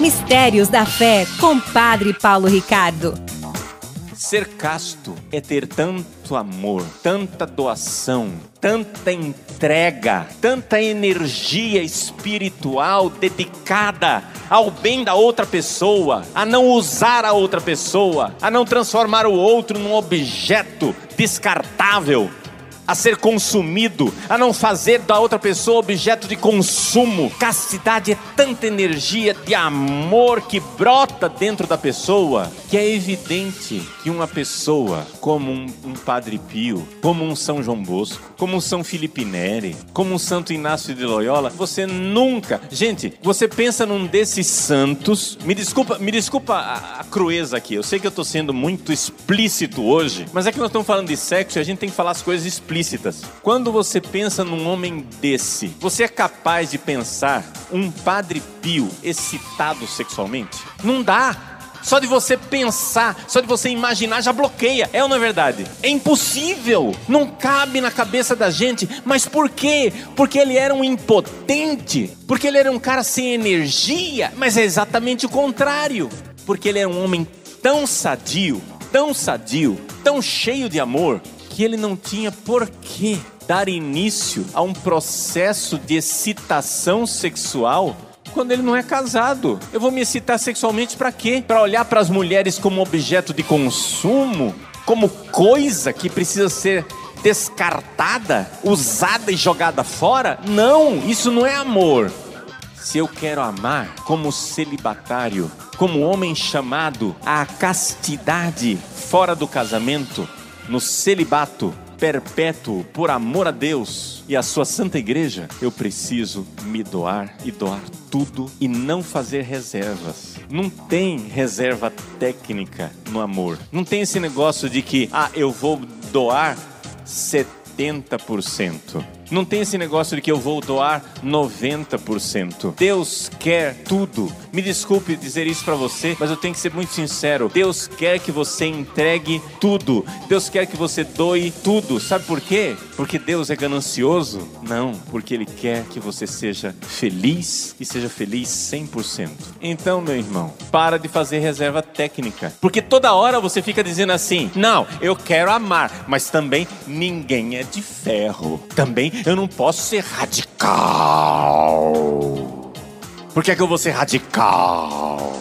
Mistérios da Fé, com Padre Paulo Ricardo. Ser casto é ter tanto amor, tanta doação, tanta entrega, tanta energia espiritual dedicada ao bem da outra pessoa, a não usar a outra pessoa, a não transformar o outro num objeto descartável, a ser consumido, a não fazer da outra pessoa objeto de consumo. Castidade é tanta energia de amor que brota dentro da pessoa que é evidente que uma pessoa como um, um Padre Pio, como um São João Bosco, como um São Felipe Neri, como um Santo Inácio de Loyola, você nunca, gente, você pensa num desses santos. Me desculpa, me desculpa a, a crueza aqui. Eu sei que eu estou sendo muito explícito hoje, mas é que nós estamos falando de sexo e a gente tem que falar as coisas explícitas. Quando você pensa num homem desse, você é capaz de pensar um Padre Pio excitado sexualmente? Não dá. Só de você pensar, só de você imaginar já bloqueia. É ou não é verdade? É impossível. Não cabe na cabeça da gente. Mas por quê? Porque ele era um impotente. Porque ele era um cara sem energia. Mas é exatamente o contrário. Porque ele era um homem tão sadio, tão sadio, tão cheio de amor, que ele não tinha por que dar início a um processo de excitação sexual quando ele não é casado. Eu vou me excitar sexualmente para quê? Para olhar para as mulheres como objeto de consumo, como coisa que precisa ser descartada, usada e jogada fora? Não, isso não é amor. Se eu quero amar como celibatário, como homem chamado à castidade fora do casamento, no celibato, perpétuo por amor a Deus e a sua santa igreja, eu preciso me doar e doar tudo e não fazer reservas. Não tem reserva técnica no amor. Não tem esse negócio de que, ah, eu vou doar 70%. Não tem esse negócio de que eu vou doar 90%. Deus quer tudo. Me desculpe dizer isso para você, mas eu tenho que ser muito sincero. Deus quer que você entregue tudo. Deus quer que você doe tudo. Sabe por quê? Porque Deus é ganancioso? Não, porque Ele quer que você seja feliz e seja feliz 100%. Então, meu irmão, para de fazer reserva técnica. Porque toda hora você fica dizendo assim: não, eu quero amar, mas também ninguém é de ferro. Também eu não posso ser radical. Por que, é que eu vou ser radical?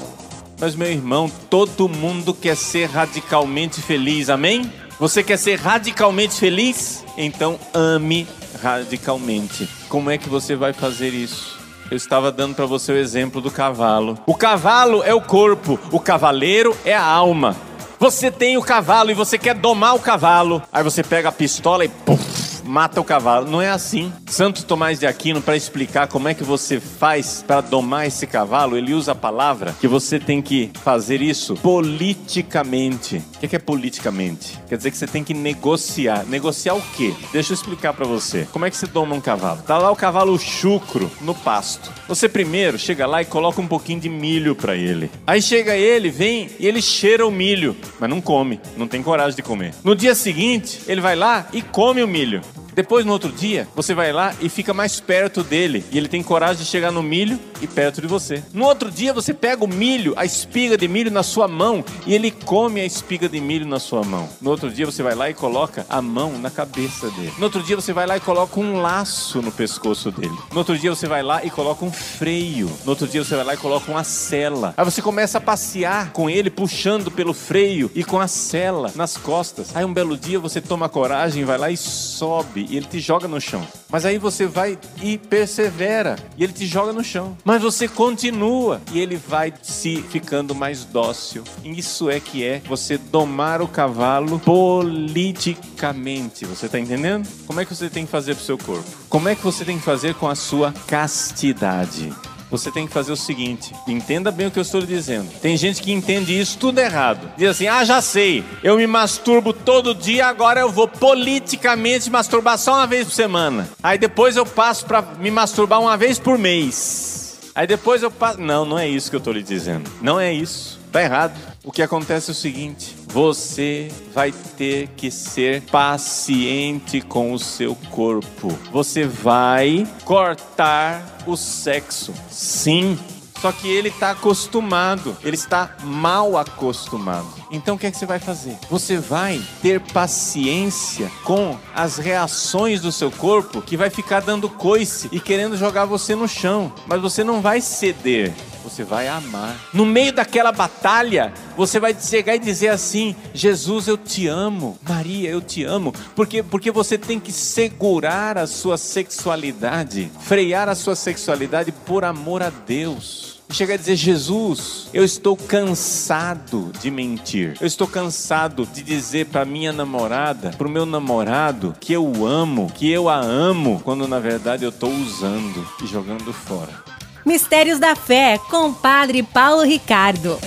Mas, meu irmão, todo mundo quer ser radicalmente feliz, amém? Você quer ser radicalmente feliz? Então ame radicalmente. Como é que você vai fazer isso? Eu estava dando para você o exemplo do cavalo. O cavalo é o corpo, o cavaleiro é a alma. Você tem o cavalo e você quer domar o cavalo. Aí você pega a pistola e puf, mata o cavalo. Não é assim. Santo Tomás de Aquino, para explicar como é que você faz para domar esse cavalo, ele usa a palavra que você tem que fazer isso politicamente. O que é politicamente? Quer dizer que você tem que negociar. Negociar o quê? Deixa eu explicar para você. Como é que você doma um cavalo? Tá lá o cavalo chucro no pasto. Você primeiro chega lá e coloca um pouquinho de milho para ele. Aí chega ele, vem e ele cheira o milho, mas não come, não tem coragem de comer. No dia seguinte, ele vai lá e come o milho. Depois, no outro dia, você vai lá e fica mais perto dele. E ele tem coragem de chegar no milho e perto de você. No outro dia, você pega o milho, a espiga de milho na sua mão e ele come a espiga de milho na sua mão. No outro dia, você vai lá e coloca a mão na cabeça dele. No outro dia, você vai lá e coloca um laço no pescoço dele. No outro dia, você vai lá e coloca um freio. No outro dia, você vai lá e coloca uma sela. Aí você começa a passear com ele, puxando pelo freio e com a sela nas costas. Aí um belo dia, você toma coragem, vai lá e sobe e ele te joga no chão. Mas aí você vai e persevera e ele te joga no chão. Mas você continua e ele vai se ficando mais dócil. Isso é que é você domar o cavalo politicamente. Você está entendendo? Como é que você tem que fazer para o seu corpo? Como é que você tem que fazer com a sua castidade? Você tem que fazer o seguinte: entenda bem o que eu estou lhe dizendo. Tem gente que entende isso tudo errado. Diz assim: ah, já sei, eu me masturbo todo dia, agora eu vou politicamente masturbar só uma vez por semana. Aí depois eu passo para me masturbar uma vez por mês. Aí depois eu passo. Não, não é isso que eu estou lhe dizendo. Não é isso. Está errado. O que acontece é o seguinte: você vai ter que ser paciente com o seu corpo. Você vai cortar o sexo. Sim, Só que ele está acostumado, ele está mal acostumado. Então o que é que você vai fazer? Você vai ter paciência com as reações do seu corpo que vai ficar dando coice e querendo jogar você no chão, mas você não vai ceder você vai amar. No meio daquela batalha, você vai chegar e dizer assim: Jesus, eu te amo. Maria, eu te amo. Porque, porque você tem que segurar a sua sexualidade, frear a sua sexualidade por amor a Deus. E chega a dizer: Jesus, eu estou cansado de mentir. Eu estou cansado de dizer para minha namorada, para o meu namorado, que eu amo, que eu a amo, quando na verdade eu estou usando e jogando fora. Mistérios da Fé, com Padre Paulo Ricardo.